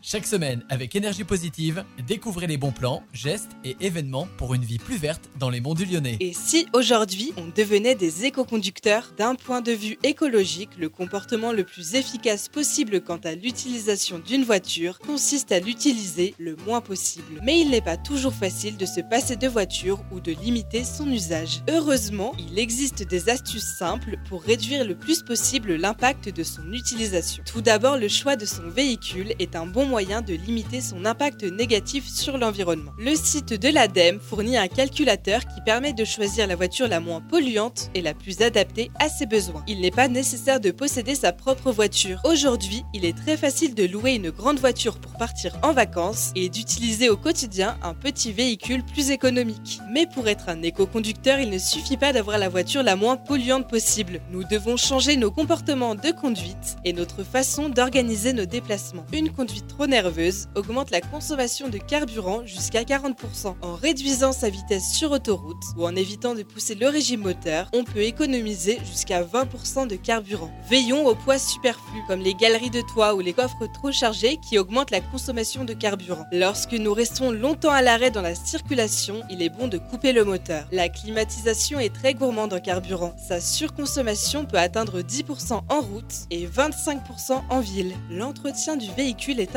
Chaque semaine, avec énergie positive, découvrez les bons plans, gestes et événements pour une vie plus verte dans les monts du Lyonnais. Et si aujourd'hui on devenait des éco-conducteurs D'un point de vue écologique, le comportement le plus efficace possible quant à l'utilisation d'une voiture consiste à l'utiliser le moins possible. Mais il n'est pas toujours facile de se passer de voiture ou de limiter son usage. Heureusement, il existe des astuces simples pour réduire le plus possible l'impact de son utilisation. Tout d'abord, le choix de son véhicule est un bon moyen de limiter son impact négatif sur l'environnement. Le site de l'ADEME fournit un calculateur qui permet de choisir la voiture la moins polluante et la plus adaptée à ses besoins. Il n'est pas nécessaire de posséder sa propre voiture. Aujourd'hui, il est très facile de louer une grande voiture pour partir en vacances et d'utiliser au quotidien un petit véhicule plus économique. Mais pour être un éco-conducteur, il ne suffit pas d'avoir la voiture la moins polluante possible. Nous devons changer nos comportements de conduite et notre façon d'organiser nos déplacements. Une conduite trop nerveuse augmente la consommation de carburant jusqu'à 40%. En réduisant sa vitesse sur autoroute ou en évitant de pousser le régime moteur, on peut économiser jusqu'à 20% de carburant. Veillons au poids superflu, comme les galeries de toit ou les coffres trop chargés qui augmentent la consommation de carburant. Lorsque nous restons longtemps à l'arrêt dans la circulation, il est bon de couper le moteur. La climatisation est très gourmande en carburant. Sa surconsommation peut atteindre 10% en route et 25% en ville. L'entretien du véhicule est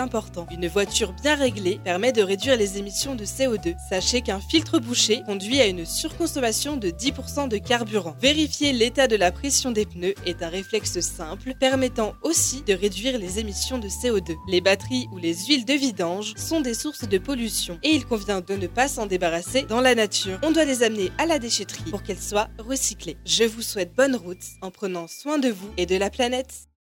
Une voiture bien réglée permet de réduire les émissions de CO2. Sachez qu'un filtre bouché conduit à une surconsommation de 10% de carburant. Vérifier l'état de la pression des pneus est un réflexe simple permettant aussi de réduire les émissions de CO2. Les batteries ou les huiles de vidange sont des sources de pollution et il convient de ne pas s'en débarrasser dans la nature. On doit les amener à la déchetterie pour qu'elles soient recyclées. Je vous souhaite bonne route en prenant soin de vous et de la planète.